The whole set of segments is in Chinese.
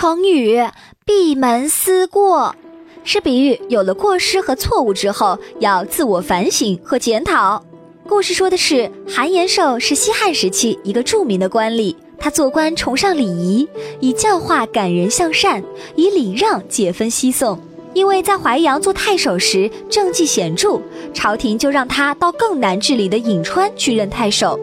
成语“闭门思过”是比喻有了过失和错误之后，要自我反省和检讨。故事说的是韩延寿是西汉时期一个著名的官吏，他做官崇尚礼仪，以教化感人向善，以礼让解分西宋。因为在淮阳做太守时政绩显著，朝廷就让他到更难治理的颍川去任太守。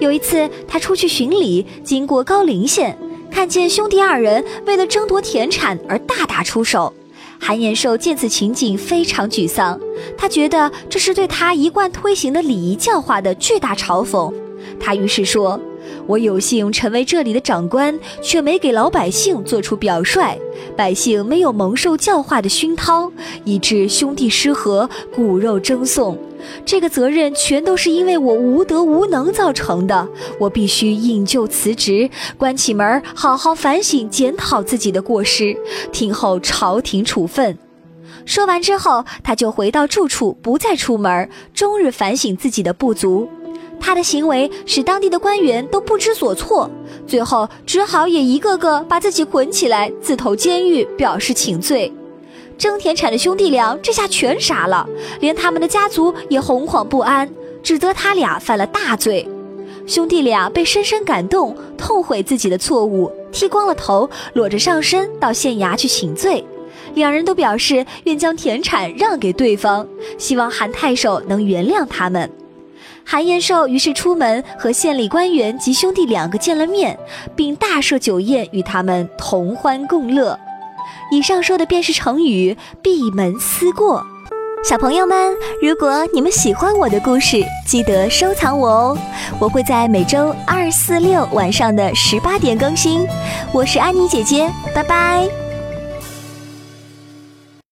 有一次，他出去巡礼，经过高陵县。看见兄弟二人为了争夺田产而大打出手，韩延寿见此情景非常沮丧，他觉得这是对他一贯推行的礼仪教化的巨大嘲讽。他于是说：“我有幸成为这里的长官，却没给老百姓做出表率，百姓没有蒙受教化的熏陶，以致兄弟失和，骨肉争讼。”这个责任全都是因为我无德无能造成的，我必须引咎辞职，关起门好好反省检讨自己的过失，听候朝廷处分。说完之后，他就回到住处，不再出门，终日反省自己的不足。他的行为使当地的官员都不知所措，最后只好也一个个把自己捆起来，自投监狱，表示请罪。争田产的兄弟俩这下全傻了，连他们的家族也惶惶不安，指责他俩犯了大罪。兄弟俩被深深感动，痛悔自己的错误，剃光了头，裸着上身到县衙去请罪。两人都表示愿将田产让给对方，希望韩太守能原谅他们。韩延寿于是出门和县里官员及兄弟两个见了面，并大设酒宴与他们同欢共乐。以上说的便是成语“闭门思过”。小朋友们，如果你们喜欢我的故事，记得收藏我哦！我会在每周二、四、六晚上的十八点更新。我是安妮姐姐，拜拜。